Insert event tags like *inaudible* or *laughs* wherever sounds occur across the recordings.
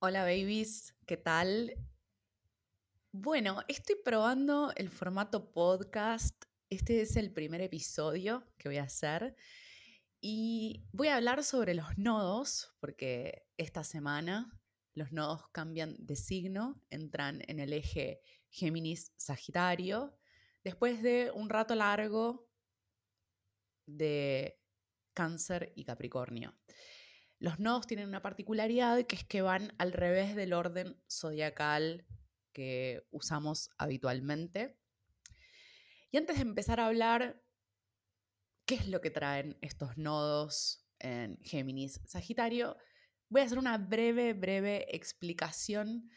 Hola babies, ¿qué tal? Bueno, estoy probando el formato podcast. Este es el primer episodio que voy a hacer y voy a hablar sobre los nodos porque esta semana los nodos cambian de signo, entran en el eje Géminis-Sagitario después de un rato largo de Cáncer y Capricornio. Los nodos tienen una particularidad que es que van al revés del orden zodiacal que usamos habitualmente. Y antes de empezar a hablar, ¿qué es lo que traen estos nodos en Géminis Sagitario? Voy a hacer una breve, breve explicación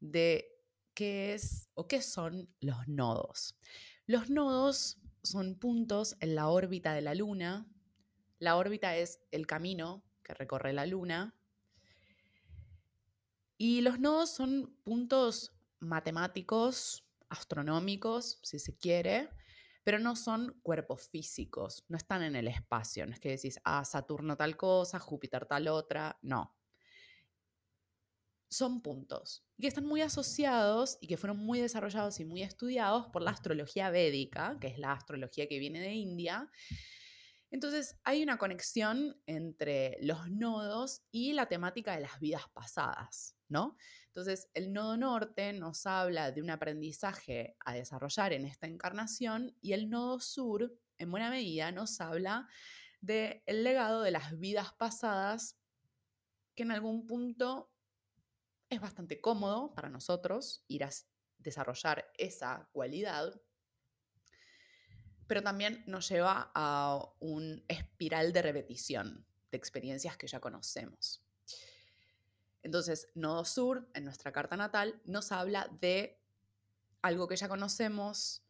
de qué es o qué son los nodos. Los nodos son puntos en la órbita de la Luna. La órbita es el camino que recorre la Luna. Y los nodos son puntos matemáticos, astronómicos, si se quiere, pero no son cuerpos físicos, no están en el espacio, no es que decís, ah, Saturno tal cosa, Júpiter tal otra, no. Son puntos que están muy asociados y que fueron muy desarrollados y muy estudiados por la astrología védica, que es la astrología que viene de India, entonces hay una conexión entre los nodos y la temática de las vidas pasadas, ¿no? Entonces el nodo norte nos habla de un aprendizaje a desarrollar en esta encarnación y el nodo sur, en buena medida, nos habla del legado de las vidas pasadas que en algún punto es bastante cómodo para nosotros ir a desarrollar esa cualidad pero también nos lleva a un espiral de repetición de experiencias que ya conocemos. Entonces, Nodo Sur, en nuestra carta natal, nos habla de algo que ya conocemos,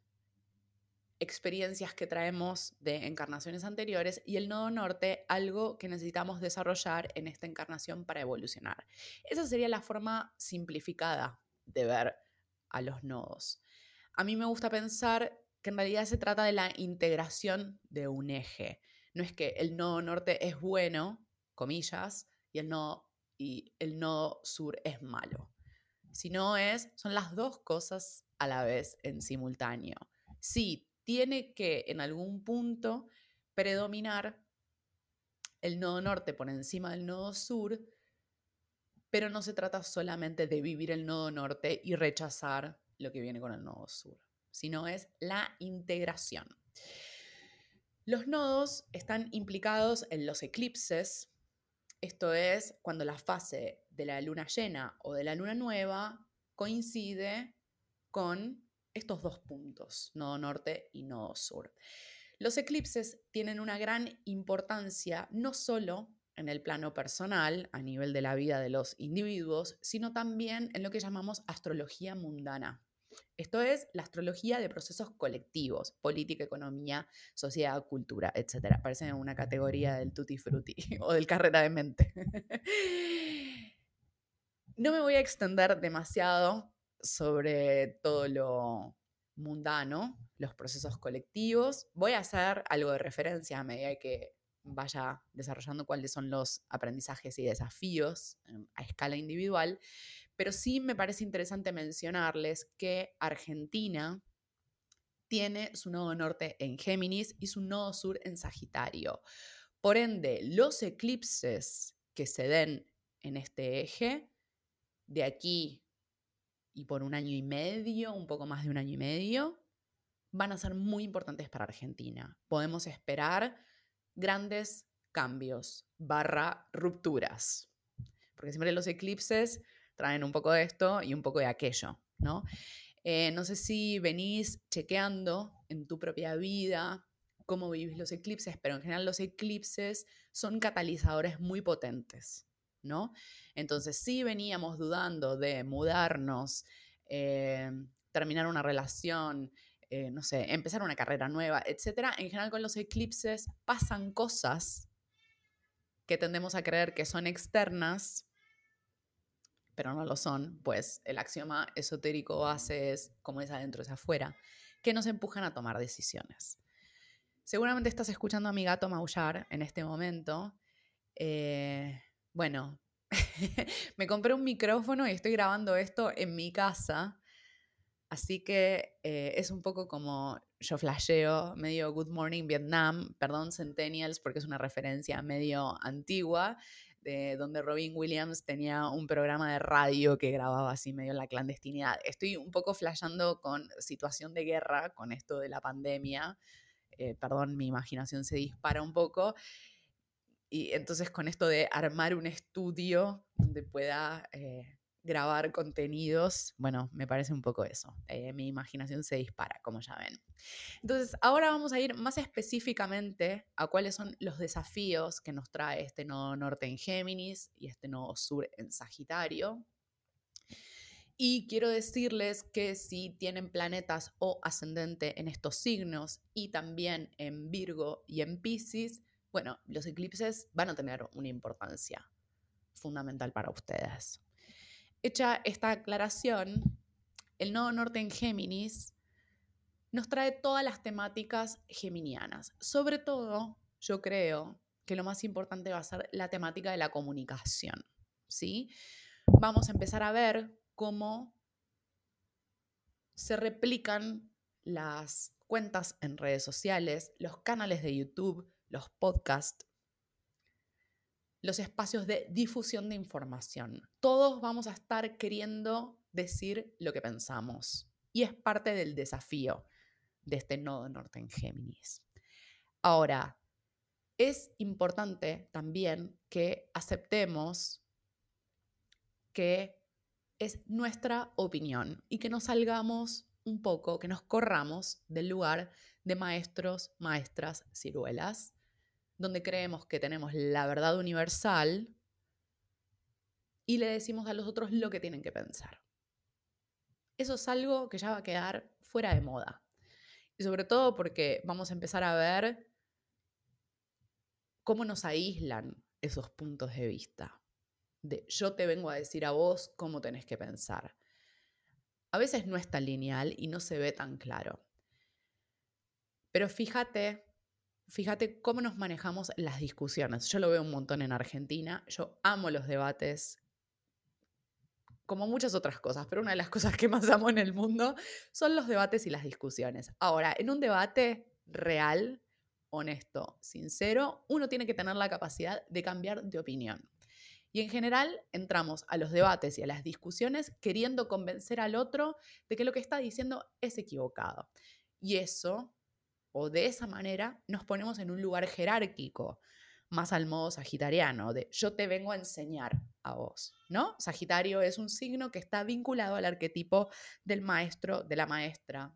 experiencias que traemos de encarnaciones anteriores y el nodo norte, algo que necesitamos desarrollar en esta encarnación para evolucionar. Esa sería la forma simplificada de ver a los nodos. A mí me gusta pensar en realidad se trata de la integración de un eje. No es que el nodo norte es bueno, comillas, y el nodo, y el nodo sur es malo. Sino es, son las dos cosas a la vez en simultáneo. Sí, tiene que en algún punto predominar el nodo norte por encima del nodo sur, pero no se trata solamente de vivir el nodo norte y rechazar lo que viene con el nodo sur sino es la integración. Los nodos están implicados en los eclipses, esto es cuando la fase de la luna llena o de la luna nueva coincide con estos dos puntos, nodo norte y nodo sur. Los eclipses tienen una gran importancia no solo en el plano personal, a nivel de la vida de los individuos, sino también en lo que llamamos astrología mundana. Esto es la astrología de procesos colectivos, política, economía, sociedad, cultura, etc. Parece una categoría del tutti frutti *laughs* o del carrera de mente. No me voy a extender demasiado sobre todo lo mundano, los procesos colectivos. Voy a hacer algo de referencia a medida que vaya desarrollando cuáles son los aprendizajes y desafíos a escala individual, pero sí me parece interesante mencionarles que Argentina tiene su nodo norte en Géminis y su nodo sur en Sagitario. Por ende, los eclipses que se den en este eje, de aquí y por un año y medio, un poco más de un año y medio, van a ser muy importantes para Argentina. Podemos esperar grandes cambios barra rupturas. Porque siempre los eclipses traen un poco de esto y un poco de aquello, ¿no? Eh, no sé si venís chequeando en tu propia vida cómo vivís los eclipses, pero en general los eclipses son catalizadores muy potentes, ¿no? Entonces, si veníamos dudando de mudarnos, eh, terminar una relación, eh, no sé, empezar una carrera nueva, etc., en general con los eclipses pasan cosas que tendemos a creer que son externas pero no lo son, pues el axioma esotérico base es como es adentro es afuera, que nos empujan a tomar decisiones. Seguramente estás escuchando a mi gato maullar en este momento. Eh, bueno, *laughs* me compré un micrófono y estoy grabando esto en mi casa. Así que eh, es un poco como yo flasheo, medio Good Morning Vietnam, perdón Centennials porque es una referencia medio antigua, de donde Robin Williams tenía un programa de radio que grababa así medio en la clandestinidad. Estoy un poco flasheando con situación de guerra, con esto de la pandemia. Eh, perdón, mi imaginación se dispara un poco. Y entonces con esto de armar un estudio donde pueda eh, grabar contenidos, bueno, me parece un poco eso. Eh, mi imaginación se dispara, como ya ven. Entonces, ahora vamos a ir más específicamente a cuáles son los desafíos que nos trae este nodo norte en Géminis y este nodo sur en Sagitario. Y quiero decirles que si tienen planetas o ascendente en estos signos y también en Virgo y en Pisces, bueno, los eclipses van a tener una importancia fundamental para ustedes. Hecha esta aclaración, el nodo norte en Géminis nos trae todas las temáticas geminianas. Sobre todo, yo creo que lo más importante va a ser la temática de la comunicación. ¿sí? Vamos a empezar a ver cómo se replican las cuentas en redes sociales, los canales de YouTube, los podcasts, los espacios de difusión de información. Todos vamos a estar queriendo decir lo que pensamos y es parte del desafío de este nodo norte en Géminis. Ahora, es importante también que aceptemos que es nuestra opinión y que nos salgamos un poco, que nos corramos del lugar de maestros, maestras, ciruelas donde creemos que tenemos la verdad universal y le decimos a los otros lo que tienen que pensar. Eso es algo que ya va a quedar fuera de moda. Y sobre todo porque vamos a empezar a ver cómo nos aíslan esos puntos de vista. De yo te vengo a decir a vos cómo tenés que pensar. A veces no es tan lineal y no se ve tan claro. Pero fíjate fíjate cómo nos manejamos las discusiones. Yo lo veo un montón en Argentina. Yo amo los debates, como muchas otras cosas, pero una de las *laughs* cosas que más amo en el mundo son los debates y las discusiones. Ahora, en un debate real, honesto, sincero, uno tiene que tener la capacidad de cambiar de opinión. Y en general entramos a los debates y a las discusiones queriendo convencer al otro de que lo que está diciendo es equivocado. Y eso o de esa manera nos ponemos en un lugar jerárquico, más al modo sagitariano, de yo te vengo a enseñar a vos, ¿no? Sagitario es un signo que está vinculado al arquetipo del maestro, de la maestra,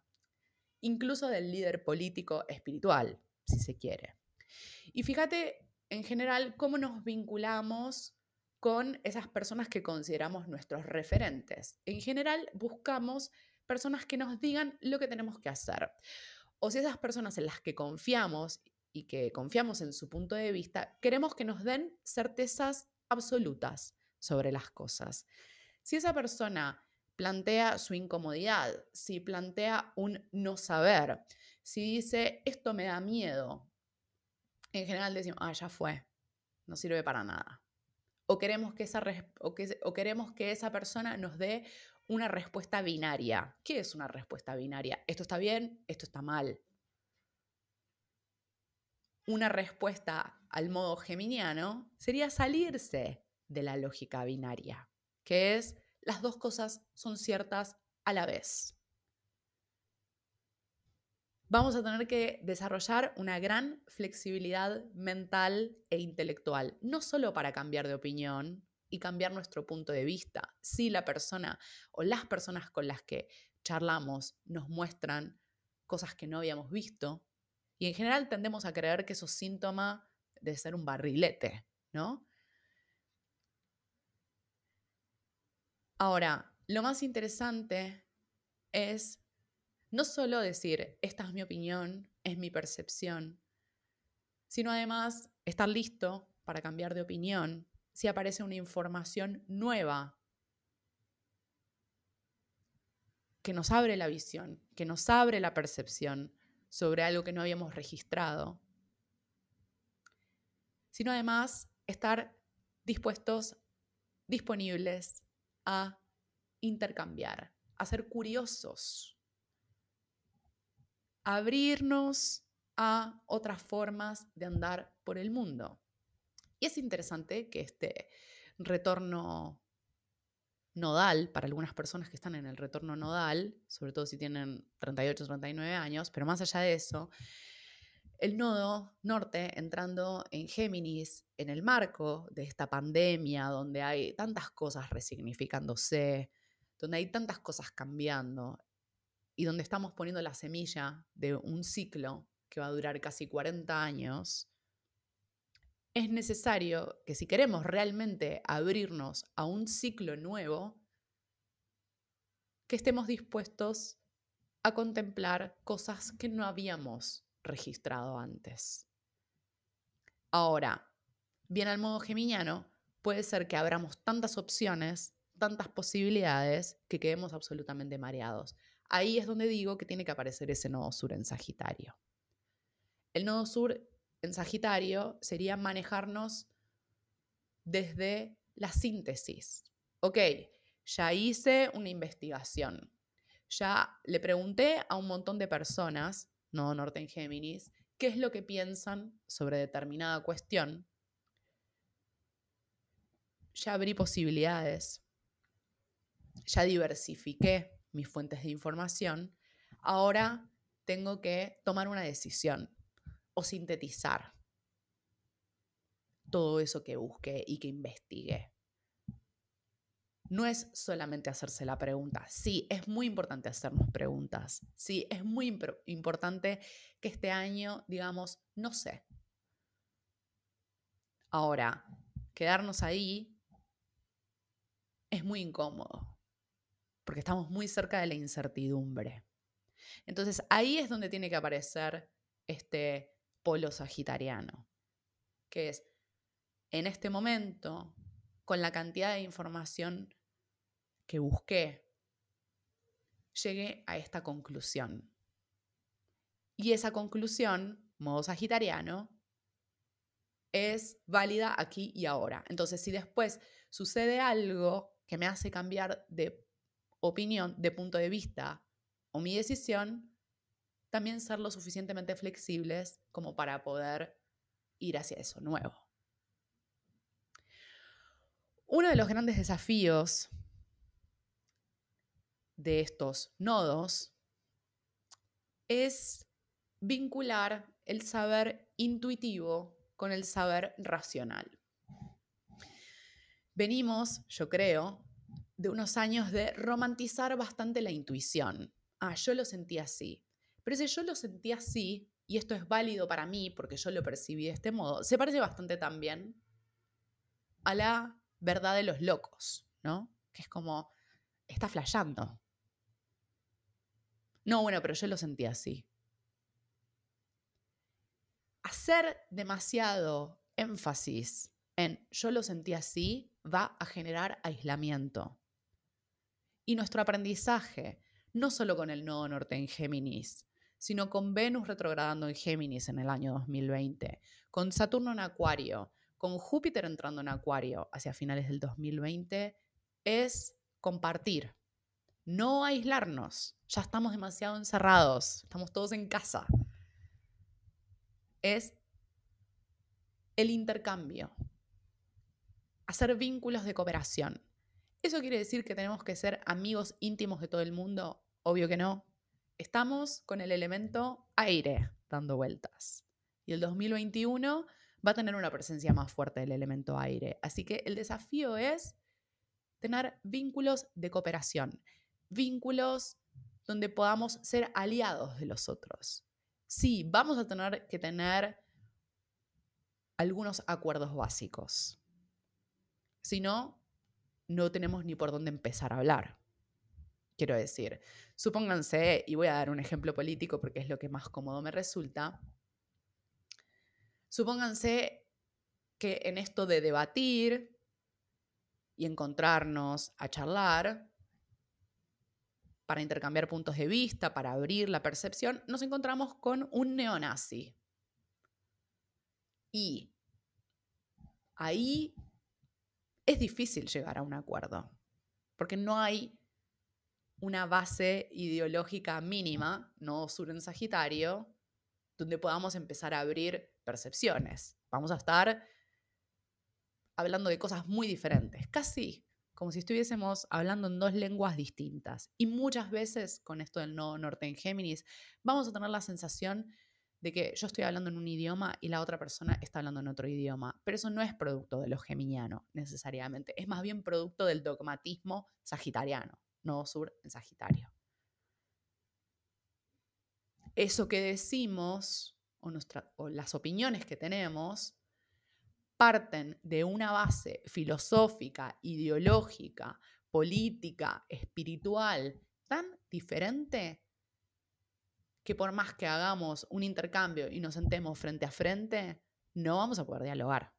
incluso del líder político espiritual, si se quiere. Y fíjate en general cómo nos vinculamos con esas personas que consideramos nuestros referentes. En general buscamos personas que nos digan lo que tenemos que hacer o si esas personas en las que confiamos y que confiamos en su punto de vista, queremos que nos den certezas absolutas sobre las cosas. Si esa persona plantea su incomodidad, si plantea un no saber, si dice esto me da miedo, en general decimos, ah, ya fue, no sirve para nada. O queremos que esa, o o queremos que esa persona nos dé una respuesta binaria. ¿Qué es una respuesta binaria? Esto está bien, esto está mal. Una respuesta al modo geminiano sería salirse de la lógica binaria, que es las dos cosas son ciertas a la vez. Vamos a tener que desarrollar una gran flexibilidad mental e intelectual, no solo para cambiar de opinión, y cambiar nuestro punto de vista. Si la persona o las personas con las que charlamos nos muestran cosas que no habíamos visto, y en general tendemos a creer que eso es síntoma de ser un barrilete, ¿no? Ahora, lo más interesante es no solo decir, esta es mi opinión, es mi percepción, sino además estar listo para cambiar de opinión si aparece una información nueva que nos abre la visión, que nos abre la percepción sobre algo que no habíamos registrado, sino además estar dispuestos disponibles a intercambiar, a ser curiosos, abrirnos a otras formas de andar por el mundo. Y es interesante que este retorno nodal, para algunas personas que están en el retorno nodal, sobre todo si tienen 38 o 39 años, pero más allá de eso, el nodo norte entrando en Géminis en el marco de esta pandemia donde hay tantas cosas resignificándose, donde hay tantas cosas cambiando y donde estamos poniendo la semilla de un ciclo que va a durar casi 40 años, es necesario que si queremos realmente abrirnos a un ciclo nuevo, que estemos dispuestos a contemplar cosas que no habíamos registrado antes. Ahora, bien al modo geminiano, puede ser que abramos tantas opciones, tantas posibilidades, que quedemos absolutamente mareados. Ahí es donde digo que tiene que aparecer ese nodo sur en Sagitario. El nodo sur en Sagitario sería manejarnos desde la síntesis. Ok, ya hice una investigación, ya le pregunté a un montón de personas no norte en Géminis, qué es lo que piensan sobre determinada cuestión. Ya abrí posibilidades, ya diversifiqué mis fuentes de información, ahora tengo que tomar una decisión o sintetizar todo eso que busqué y que investigué no es solamente hacerse la pregunta. Sí, es muy importante hacernos preguntas. Sí, es muy importante que este año digamos, no sé. Ahora, quedarnos ahí es muy incómodo, porque estamos muy cerca de la incertidumbre. Entonces ahí es donde tiene que aparecer este polo sagitariano, que es en este momento, con la cantidad de información que busqué, llegué a esta conclusión. Y esa conclusión, modo sagitariano, es válida aquí y ahora. Entonces, si después sucede algo que me hace cambiar de opinión, de punto de vista o mi decisión, también ser lo suficientemente flexibles como para poder ir hacia eso nuevo. Uno de los grandes desafíos de estos nodos es vincular el saber intuitivo con el saber racional. Venimos, yo creo, de unos años de romantizar bastante la intuición. Ah, yo lo sentí así. Pero si yo lo sentí así, y esto es válido para mí porque yo lo percibí de este modo, se parece bastante también a la verdad de los locos, ¿no? Que es como, está flayando. No, bueno, pero yo lo sentí así. Hacer demasiado énfasis en yo lo sentí así va a generar aislamiento. Y nuestro aprendizaje, no solo con el nodo norte en Géminis, sino con Venus retrogradando en Géminis en el año 2020, con Saturno en Acuario, con Júpiter entrando en Acuario hacia finales del 2020, es compartir, no aislarnos. Ya estamos demasiado encerrados, estamos todos en casa. Es el intercambio, hacer vínculos de cooperación. ¿Eso quiere decir que tenemos que ser amigos íntimos de todo el mundo? Obvio que no. Estamos con el elemento aire dando vueltas. Y el 2021 va a tener una presencia más fuerte del elemento aire. Así que el desafío es tener vínculos de cooperación vínculos donde podamos ser aliados de los otros. Sí, vamos a tener que tener algunos acuerdos básicos. Si no, no tenemos ni por dónde empezar a hablar. Quiero decir, supónganse, y voy a dar un ejemplo político porque es lo que más cómodo me resulta, supónganse que en esto de debatir y encontrarnos a charlar, para intercambiar puntos de vista, para abrir la percepción, nos encontramos con un neonazi. Y ahí es difícil llegar a un acuerdo, porque no hay una base ideológica mínima, no sur en Sagitario, donde podamos empezar a abrir percepciones. Vamos a estar hablando de cosas muy diferentes, casi como si estuviésemos hablando en dos lenguas distintas. Y muchas veces con esto del no norte en Géminis, vamos a tener la sensación de que yo estoy hablando en un idioma y la otra persona está hablando en otro idioma. Pero eso no es producto de lo geminiano necesariamente, es más bien producto del dogmatismo sagitariano, no sur en Sagitario. Eso que decimos o, o las opiniones que tenemos parten de una base filosófica, ideológica, política, espiritual tan diferente que por más que hagamos un intercambio y nos sentemos frente a frente, no vamos a poder dialogar.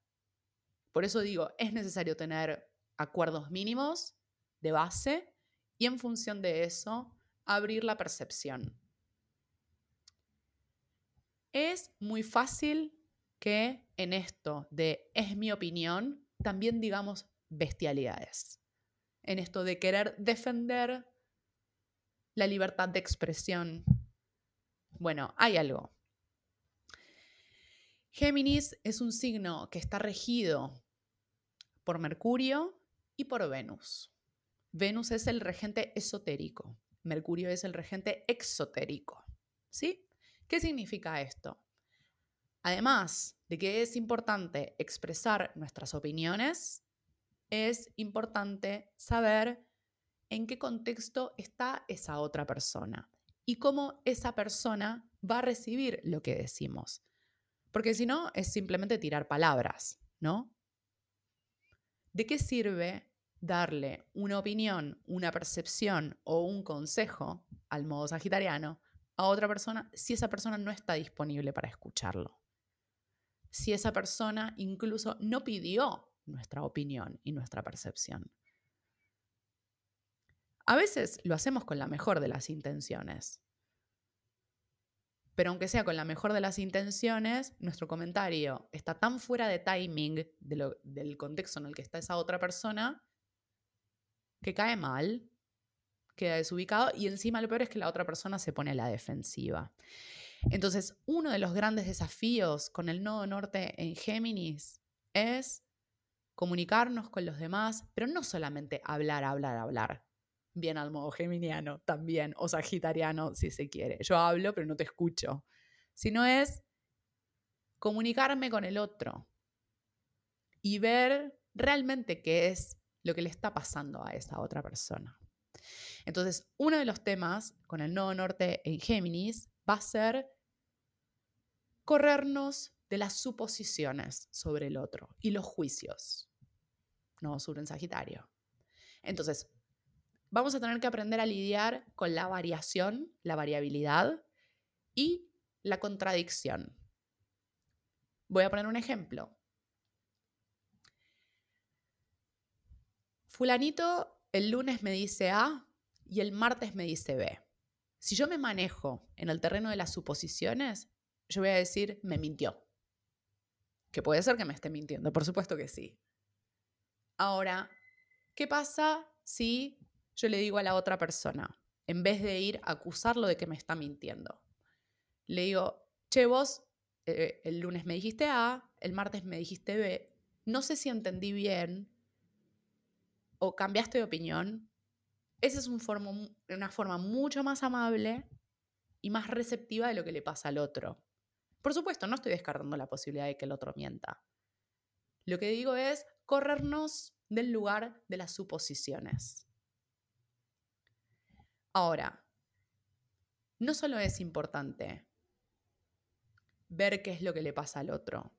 Por eso digo, es necesario tener acuerdos mínimos de base y en función de eso abrir la percepción. Es muy fácil que en esto de es mi opinión, también digamos bestialidades. En esto de querer defender la libertad de expresión. Bueno, hay algo. Géminis es un signo que está regido por Mercurio y por Venus. Venus es el regente esotérico, Mercurio es el regente exotérico. ¿Sí? ¿Qué significa esto? Además de que es importante expresar nuestras opiniones, es importante saber en qué contexto está esa otra persona y cómo esa persona va a recibir lo que decimos. Porque si no, es simplemente tirar palabras, ¿no? ¿De qué sirve darle una opinión, una percepción o un consejo al modo sagitariano a otra persona si esa persona no está disponible para escucharlo? si esa persona incluso no pidió nuestra opinión y nuestra percepción. A veces lo hacemos con la mejor de las intenciones. Pero aunque sea con la mejor de las intenciones, nuestro comentario está tan fuera de timing del contexto en el que está esa otra persona que cae mal, queda desubicado y encima lo peor es que la otra persona se pone a la defensiva. Entonces, uno de los grandes desafíos con el nodo norte en Géminis es comunicarnos con los demás, pero no solamente hablar, hablar, hablar. Bien al modo geminiano también, o sagitariano si se quiere. Yo hablo, pero no te escucho. Sino es comunicarme con el otro y ver realmente qué es lo que le está pasando a esa otra persona. Entonces, uno de los temas con el nodo norte en Géminis va a ser corrernos de las suposiciones sobre el otro y los juicios. No sur en Sagitario. Entonces, vamos a tener que aprender a lidiar con la variación, la variabilidad y la contradicción. Voy a poner un ejemplo. Fulanito el lunes me dice A y el martes me dice B. Si yo me manejo en el terreno de las suposiciones, yo voy a decir, me mintió. Que puede ser que me esté mintiendo, por supuesto que sí. Ahora, ¿qué pasa si yo le digo a la otra persona, en vez de ir a acusarlo de que me está mintiendo? Le digo, che, vos eh, el lunes me dijiste A, el martes me dijiste B, no sé si entendí bien o cambiaste de opinión. Esa es un una forma mucho más amable y más receptiva de lo que le pasa al otro. Por supuesto, no estoy descartando la posibilidad de que el otro mienta. Lo que digo es corrernos del lugar de las suposiciones. Ahora, no solo es importante ver qué es lo que le pasa al otro,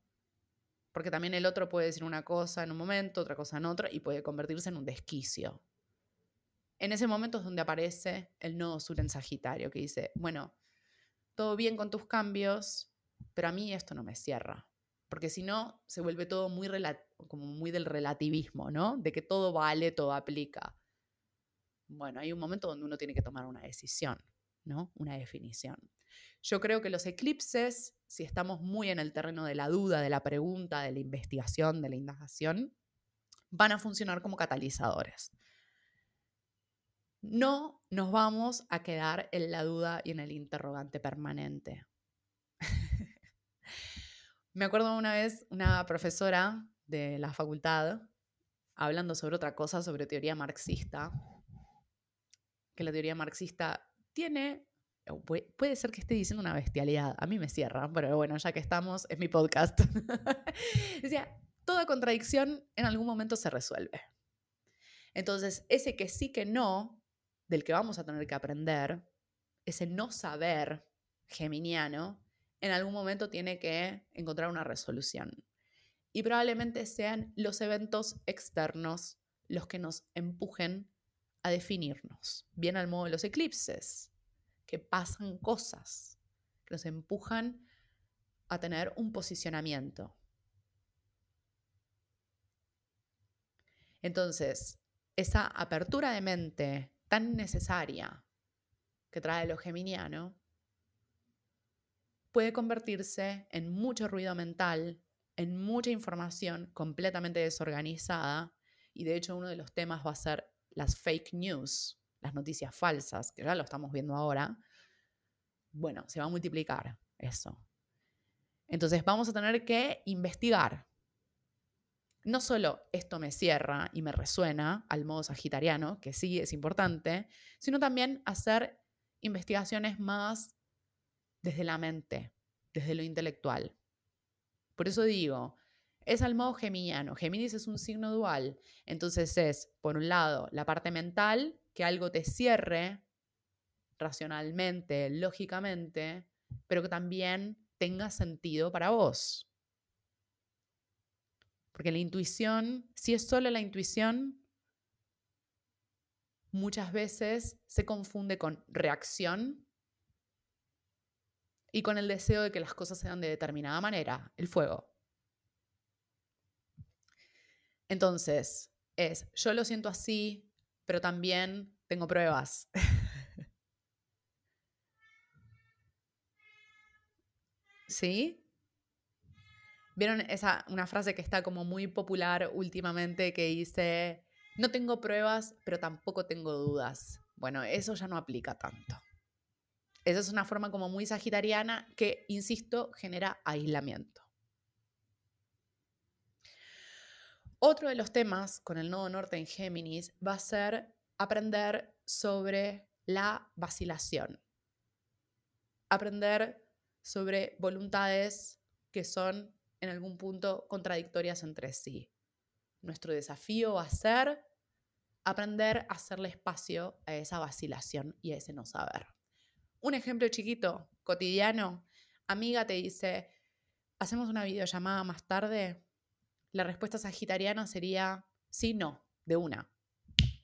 porque también el otro puede decir una cosa en un momento, otra cosa en otro, y puede convertirse en un desquicio. En ese momento es donde aparece el nodo sur en Sagitario, que dice, bueno, todo bien con tus cambios, pero a mí esto no me cierra, porque si no se vuelve todo muy, como muy del relativismo, ¿no? De que todo vale, todo aplica. Bueno, hay un momento donde uno tiene que tomar una decisión, ¿no? Una definición. Yo creo que los eclipses, si estamos muy en el terreno de la duda, de la pregunta, de la investigación, de la indagación, van a funcionar como catalizadores. No nos vamos a quedar en la duda y en el interrogante permanente. *laughs* Me acuerdo una vez una profesora de la facultad hablando sobre otra cosa, sobre teoría marxista, que la teoría marxista tiene, puede ser que esté diciendo una bestialidad, a mí me cierra, pero bueno, ya que estamos, es mi podcast. *laughs* Decía, toda contradicción en algún momento se resuelve. Entonces, ese que sí que no, del que vamos a tener que aprender, ese no saber geminiano, en algún momento tiene que encontrar una resolución y probablemente sean los eventos externos los que nos empujen a definirnos, bien al modo de los eclipses, que pasan cosas, que nos empujan a tener un posicionamiento. Entonces, esa apertura de mente tan necesaria que trae lo geminiano puede convertirse en mucho ruido mental en mucha información completamente desorganizada y de hecho uno de los temas va a ser las fake news, las noticias falsas, que ya lo estamos viendo ahora. Bueno, se va a multiplicar eso. Entonces vamos a tener que investigar. No solo esto me cierra y me resuena al modo sagitariano, que sí es importante, sino también hacer investigaciones más desde la mente, desde lo intelectual. Por eso digo, es al modo geminiano. Géminis es un signo dual. Entonces es, por un lado, la parte mental, que algo te cierre racionalmente, lógicamente, pero que también tenga sentido para vos. Porque la intuición, si es solo la intuición, muchas veces se confunde con reacción y con el deseo de que las cosas sean de determinada manera, el fuego. Entonces, es, yo lo siento así, pero también tengo pruebas. *laughs* ¿Sí? ¿Vieron esa, una frase que está como muy popular últimamente que dice, no tengo pruebas, pero tampoco tengo dudas? Bueno, eso ya no aplica tanto. Esa es una forma como muy sagitariana que, insisto, genera aislamiento. Otro de los temas con el nodo norte en Géminis va a ser aprender sobre la vacilación. Aprender sobre voluntades que son en algún punto contradictorias entre sí. Nuestro desafío va a ser aprender a hacerle espacio a esa vacilación y a ese no saber. Un ejemplo chiquito, cotidiano. Amiga te dice, ¿hacemos una videollamada más tarde? La respuesta sagitariana sería sí, no, de una.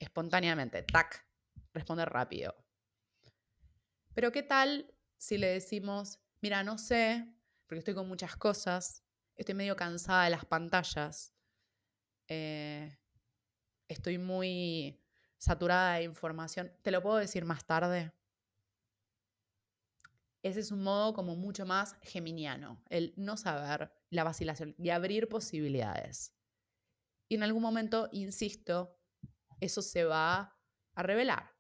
Espontáneamente, tac, responder rápido. Pero ¿qué tal si le decimos, mira, no sé, porque estoy con muchas cosas, estoy medio cansada de las pantallas, eh, estoy muy saturada de información, ¿te lo puedo decir más tarde? Ese es un modo como mucho más geminiano, el no saber, la vacilación y abrir posibilidades. Y en algún momento, insisto, eso se va a revelar.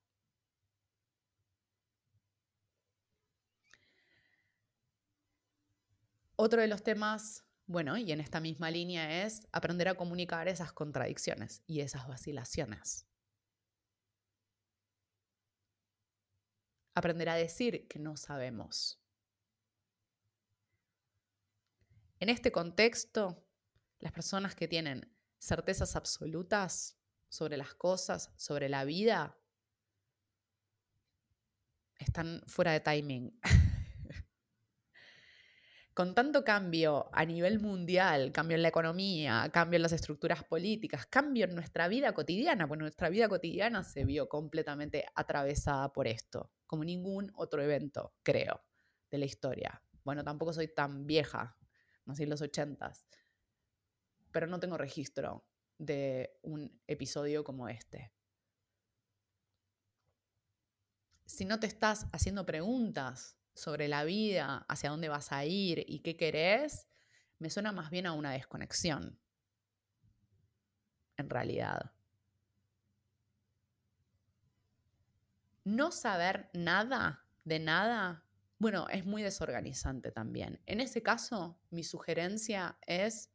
Otro de los temas, bueno, y en esta misma línea es aprender a comunicar esas contradicciones y esas vacilaciones. Aprender a decir que no sabemos. En este contexto, las personas que tienen certezas absolutas sobre las cosas, sobre la vida, están fuera de timing. *laughs* Con tanto cambio a nivel mundial, cambio en la economía, cambio en las estructuras políticas, cambio en nuestra vida cotidiana, bueno, nuestra vida cotidiana se vio completamente atravesada por esto como ningún otro evento, creo, de la historia. Bueno, tampoco soy tan vieja, nací en los ochentas, pero no tengo registro de un episodio como este. Si no te estás haciendo preguntas sobre la vida, hacia dónde vas a ir y qué querés, me suena más bien a una desconexión. en realidad. No saber nada de nada, bueno, es muy desorganizante también. En ese caso, mi sugerencia es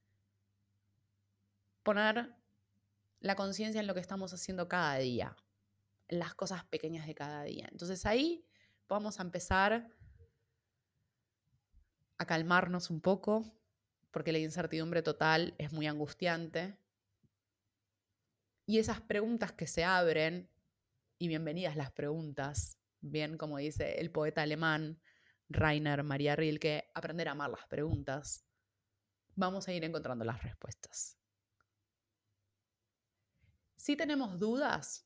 poner la conciencia en lo que estamos haciendo cada día, en las cosas pequeñas de cada día. Entonces ahí vamos a empezar a calmarnos un poco, porque la incertidumbre total es muy angustiante. Y esas preguntas que se abren, y bienvenidas las preguntas, bien como dice el poeta alemán Rainer Maria Rilke, aprender a amar las preguntas, vamos a ir encontrando las respuestas. Si tenemos dudas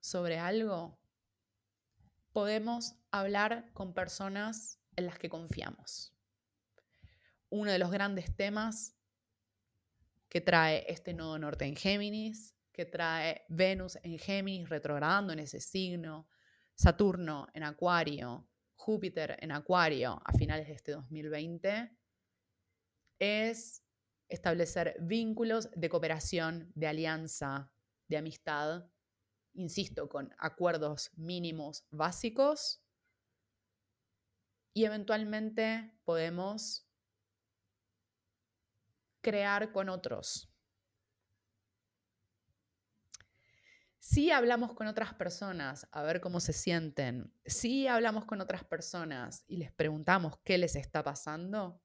sobre algo, podemos hablar con personas en las que confiamos. Uno de los grandes temas que trae este nodo norte en Géminis, que trae Venus en Géminis retrogradando en ese signo, Saturno en Acuario, Júpiter en Acuario a finales de este 2020, es establecer vínculos de cooperación, de alianza, de amistad, insisto, con acuerdos mínimos básicos. Y eventualmente podemos crear con otros. Si hablamos con otras personas a ver cómo se sienten, si hablamos con otras personas y les preguntamos qué les está pasando,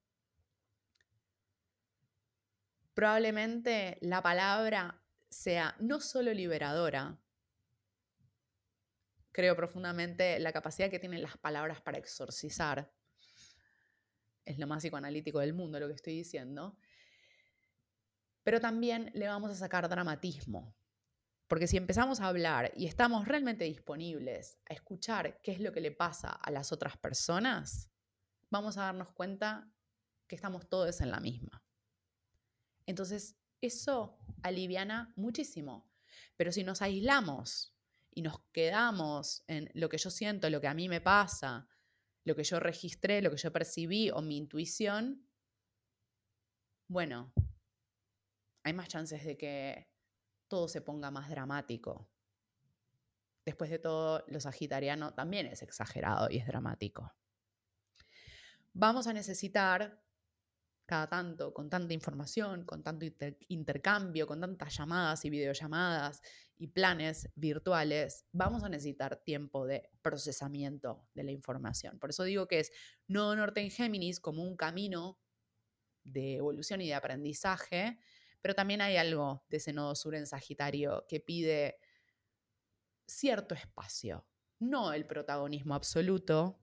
probablemente la palabra sea no solo liberadora, creo profundamente la capacidad que tienen las palabras para exorcizar, es lo más psicoanalítico del mundo lo que estoy diciendo, pero también le vamos a sacar dramatismo. Porque si empezamos a hablar y estamos realmente disponibles a escuchar qué es lo que le pasa a las otras personas, vamos a darnos cuenta que estamos todos en la misma. Entonces, eso aliviana muchísimo. Pero si nos aislamos y nos quedamos en lo que yo siento, lo que a mí me pasa, lo que yo registré, lo que yo percibí o mi intuición, bueno, hay más chances de que todo se ponga más dramático. Después de todo, lo sagitariano también es exagerado y es dramático. Vamos a necesitar cada tanto, con tanta información, con tanto intercambio, con tantas llamadas y videollamadas y planes virtuales, vamos a necesitar tiempo de procesamiento de la información. Por eso digo que es Nodo Norte en Géminis como un camino de evolución y de aprendizaje, pero también hay algo de ese Nodo Sur en Sagitario que pide cierto espacio, no el protagonismo absoluto,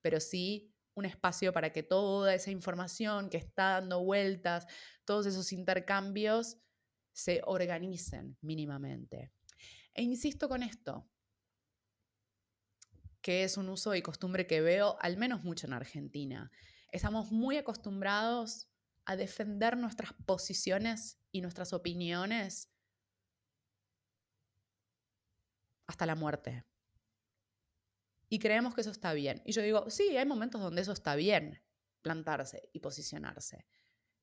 pero sí un espacio para que toda esa información que está dando vueltas, todos esos intercambios, se organicen mínimamente. E insisto con esto, que es un uso y costumbre que veo al menos mucho en Argentina. Estamos muy acostumbrados a defender nuestras posiciones y nuestras opiniones hasta la muerte. Y creemos que eso está bien. Y yo digo, sí, hay momentos donde eso está bien, plantarse y posicionarse.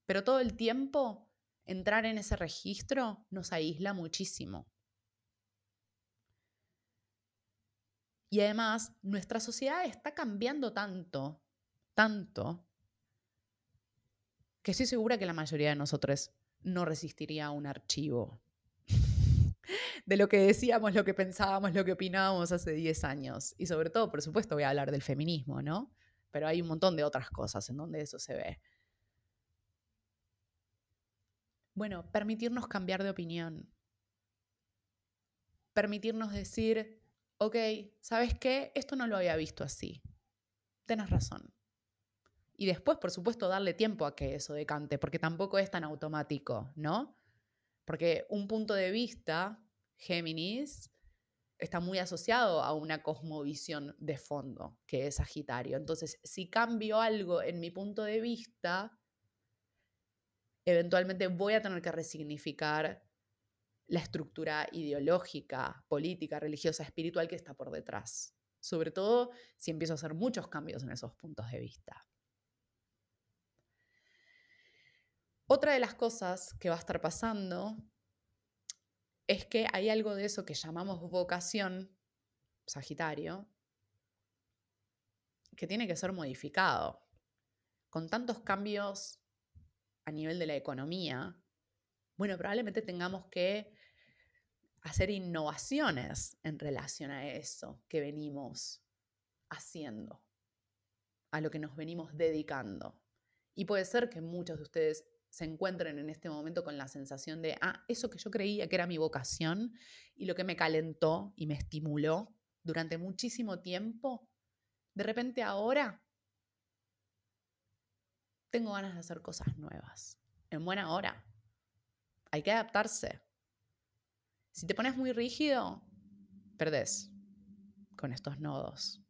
Pero todo el tiempo entrar en ese registro nos aísla muchísimo. Y además, nuestra sociedad está cambiando tanto, tanto, que estoy segura que la mayoría de nosotros no resistiría a un archivo *laughs* de lo que decíamos, lo que pensábamos, lo que opinábamos hace 10 años. Y sobre todo, por supuesto, voy a hablar del feminismo, ¿no? Pero hay un montón de otras cosas en donde eso se ve. Bueno, permitirnos cambiar de opinión. Permitirnos decir, ok, ¿sabes qué? Esto no lo había visto así. Tienes razón. Y después, por supuesto, darle tiempo a que eso decante, porque tampoco es tan automático, ¿no? Porque un punto de vista Géminis está muy asociado a una cosmovisión de fondo, que es Sagitario. Entonces, si cambio algo en mi punto de vista, eventualmente voy a tener que resignificar la estructura ideológica, política, religiosa, espiritual que está por detrás. Sobre todo si empiezo a hacer muchos cambios en esos puntos de vista. Otra de las cosas que va a estar pasando es que hay algo de eso que llamamos vocación, Sagitario, que tiene que ser modificado. Con tantos cambios a nivel de la economía, bueno, probablemente tengamos que hacer innovaciones en relación a eso que venimos haciendo, a lo que nos venimos dedicando. Y puede ser que muchos de ustedes se encuentren en este momento con la sensación de, ah, eso que yo creía que era mi vocación y lo que me calentó y me estimuló durante muchísimo tiempo, de repente ahora tengo ganas de hacer cosas nuevas, en buena hora. Hay que adaptarse. Si te pones muy rígido, perdés con estos nodos.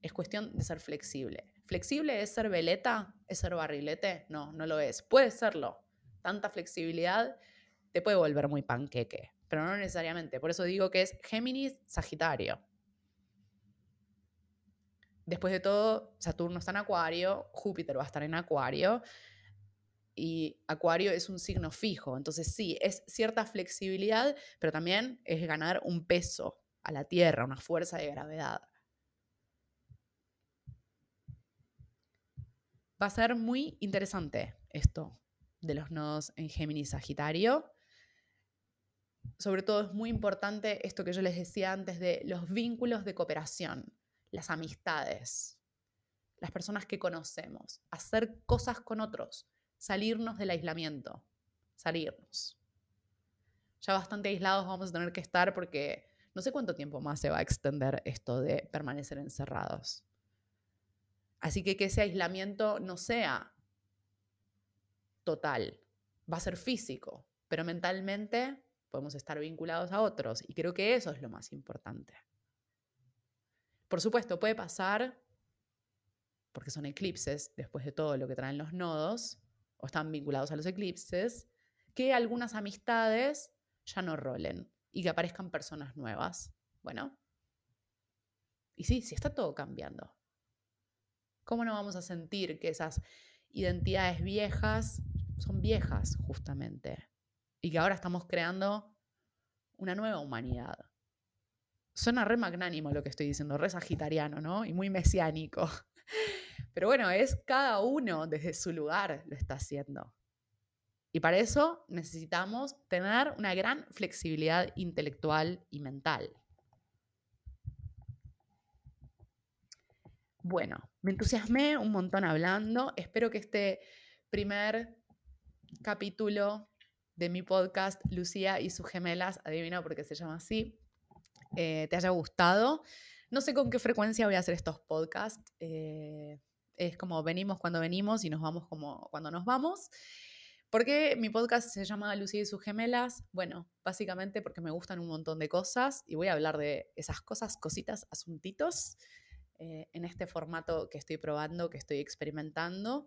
Es cuestión de ser flexible. ¿Flexible es ser veleta? ¿Es ser barrilete? No, no lo es. Puede serlo. Tanta flexibilidad te puede volver muy panqueque, pero no necesariamente. Por eso digo que es Géminis, Sagitario. Después de todo, Saturno está en Acuario, Júpiter va a estar en Acuario y Acuario es un signo fijo. Entonces sí, es cierta flexibilidad, pero también es ganar un peso a la Tierra, una fuerza de gravedad. Va a ser muy interesante esto de los nodos en Géminis Sagitario. Sobre todo es muy importante esto que yo les decía antes de los vínculos de cooperación, las amistades, las personas que conocemos, hacer cosas con otros, salirnos del aislamiento, salirnos. Ya bastante aislados vamos a tener que estar porque no sé cuánto tiempo más se va a extender esto de permanecer encerrados. Así que que ese aislamiento no sea total, va a ser físico, pero mentalmente podemos estar vinculados a otros y creo que eso es lo más importante. Por supuesto, puede pasar, porque son eclipses, después de todo lo que traen los nodos, o están vinculados a los eclipses, que algunas amistades ya no rolen y que aparezcan personas nuevas. Bueno, y sí, sí está todo cambiando. ¿Cómo no vamos a sentir que esas identidades viejas son viejas justamente? Y que ahora estamos creando una nueva humanidad. Suena re magnánimo lo que estoy diciendo, re sagitariano, ¿no? Y muy mesiánico. *laughs* Pero bueno, es cada uno desde su lugar lo está haciendo. Y para eso necesitamos tener una gran flexibilidad intelectual y mental. Bueno, me entusiasmé un montón hablando. Espero que este primer capítulo de mi podcast, Lucía y sus gemelas, adivina por qué se llama así, eh, te haya gustado. No sé con qué frecuencia voy a hacer estos podcasts. Eh, es como venimos cuando venimos y nos vamos como cuando nos vamos. ¿Por qué mi podcast se llama Lucía y sus gemelas? Bueno, básicamente porque me gustan un montón de cosas y voy a hablar de esas cosas, cositas, asuntitos eh, en este formato que estoy probando, que estoy experimentando.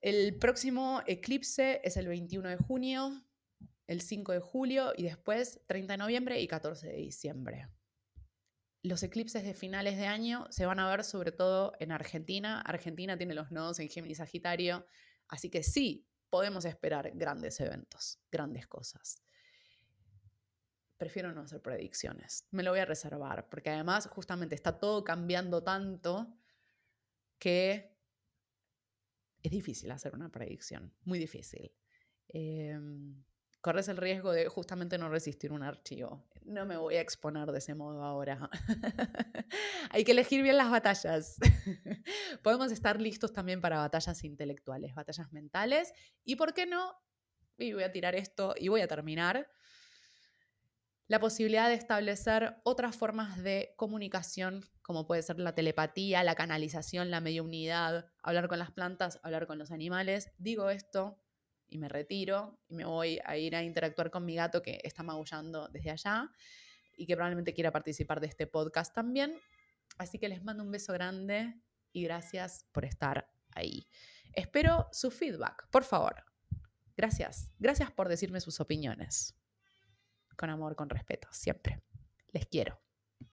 El próximo eclipse es el 21 de junio, el 5 de julio y después 30 de noviembre y 14 de diciembre los eclipses de finales de año se van a ver sobre todo en Argentina. Argentina tiene los nodos en Géminis Sagitario, así que sí, podemos esperar grandes eventos, grandes cosas. Prefiero no hacer predicciones, me lo voy a reservar, porque además justamente está todo cambiando tanto que es difícil hacer una predicción, muy difícil. Em, corres el riesgo de justamente no resistir un archivo. No me voy a exponer de ese modo ahora. *laughs* Hay que elegir bien las batallas. *laughs* Podemos estar listos también para batallas intelectuales, batallas mentales. Y por qué no, y voy a tirar esto y voy a terminar, la posibilidad de establecer otras formas de comunicación, como puede ser la telepatía, la canalización, la mediunidad, hablar con las plantas, hablar con los animales. Digo esto y me retiro y me voy a ir a interactuar con mi gato que está maullando desde allá y que probablemente quiera participar de este podcast también. Así que les mando un beso grande y gracias por estar ahí. Espero su feedback, por favor. Gracias. Gracias por decirme sus opiniones. Con amor, con respeto, siempre. Les quiero.